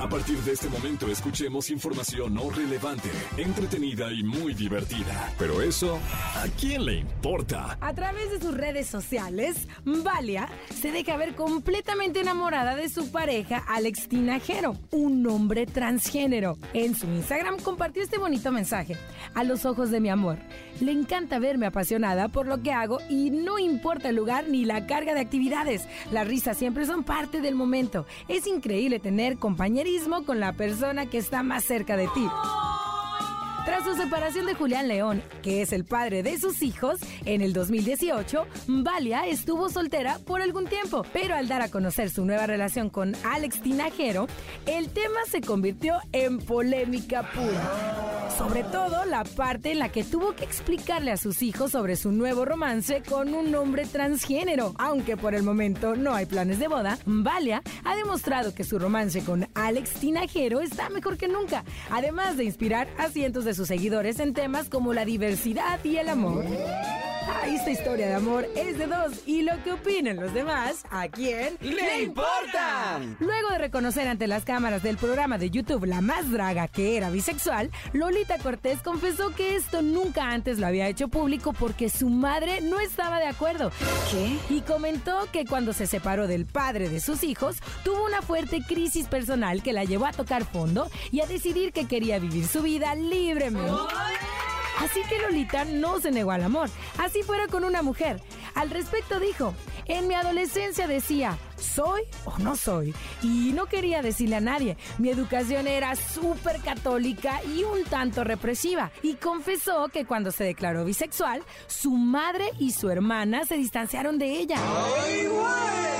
A partir de este momento escuchemos información no relevante, entretenida y muy divertida. Pero eso, ¿a quién le importa? A través de sus redes sociales, Valia se deja ver completamente enamorada de su pareja Alex Tinajero, un hombre transgénero. En su Instagram compartió este bonito mensaje. A los ojos de mi amor, le encanta verme apasionada por lo que hago y no importa el lugar ni la carga de actividades. Las risas siempre son parte del momento. Es increíble tener con la persona que está más cerca de ti. Tras su separación de Julián León, que es el padre de sus hijos, en el 2018, Valia estuvo soltera por algún tiempo, pero al dar a conocer su nueva relación con Alex Tinajero, el tema se convirtió en polémica pura. Sobre todo la parte en la que tuvo que explicarle a sus hijos sobre su nuevo romance con un hombre transgénero. Aunque por el momento no hay planes de boda, Valia ha demostrado que su romance con Alex Tinajero está mejor que nunca, además de inspirar a cientos de sus seguidores en temas como la diversidad y el amor. Ah, esta historia de amor es de dos y lo que opinen los demás, ¿a quién le importa? Luego de reconocer ante las cámaras del programa de YouTube La Más Draga que era bisexual, Lolita Cortés confesó que esto nunca antes lo había hecho público porque su madre no estaba de acuerdo. ¿Qué? Y comentó que cuando se separó del padre de sus hijos, tuvo una fuerte crisis personal que la llevó a tocar fondo y a decidir que quería vivir su vida libremente. Así que Lolita no se negó al amor, así fuera con una mujer. Al respecto dijo, en mi adolescencia decía, ¿soy o no soy? Y no quería decirle a nadie. Mi educación era súper católica y un tanto represiva. Y confesó que cuando se declaró bisexual, su madre y su hermana se distanciaron de ella. No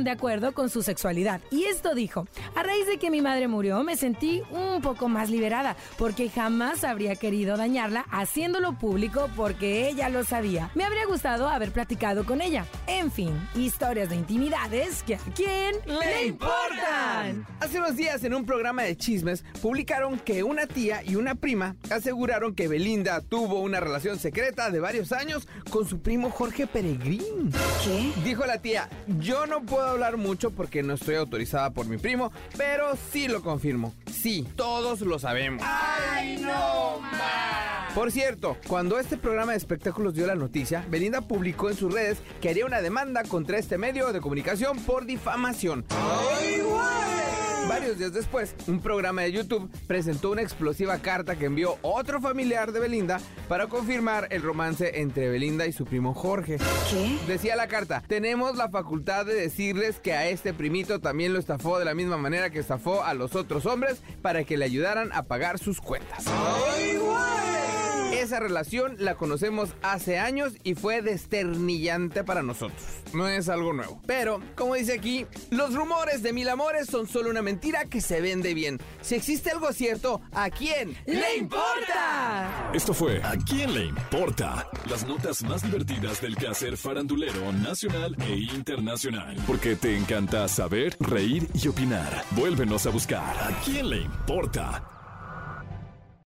estaban de acuerdo con su sexualidad. Y esto dijo, a raíz de que mi madre murió, me sentí un poco más liberada, porque jamás habría querido dañarla haciéndolo público porque ella lo sabía. Me habría gustado haber platicado con ella. En fin, historias de intimidades que a quién ¡Le importan! Hace unos días en un programa de chismes publicaron que una tía y una prima aseguraron que Belinda tuvo una relación secreta de varios años con su primo Jorge Peregrín. ¿Qué? Dijo la tía, yo no puedo hablar mucho porque no estoy autorizada por mi primo, pero sí lo confirmo. Sí, todos lo sabemos. ¡Ay, no, Por cierto, cuando este programa de espectáculos dio la noticia, Belinda publicó en sus redes que haría una demanda contra este medio de comunicación por difamación. Varios días después, un programa de YouTube presentó una explosiva carta que envió otro familiar de Belinda para confirmar el romance entre Belinda y su primo Jorge. ¿Qué? Decía la carta, tenemos la facultad de decirles que a este primito también lo estafó de la misma manera que estafó a los otros hombres para que le ayudaran a pagar sus cuentas. Esa relación la conocemos hace años y fue desternillante para nosotros. No es algo nuevo. Pero, como dice aquí, los rumores de mil amores son solo una mentira que se vende bien. Si existe algo cierto, ¿a quién ¡Le importa! Esto fue ¿A quién le importa? Las notas más divertidas del quehacer farandulero nacional e internacional. Porque te encanta saber, reír y opinar. Vuélvenos a buscar ¿A quién le importa?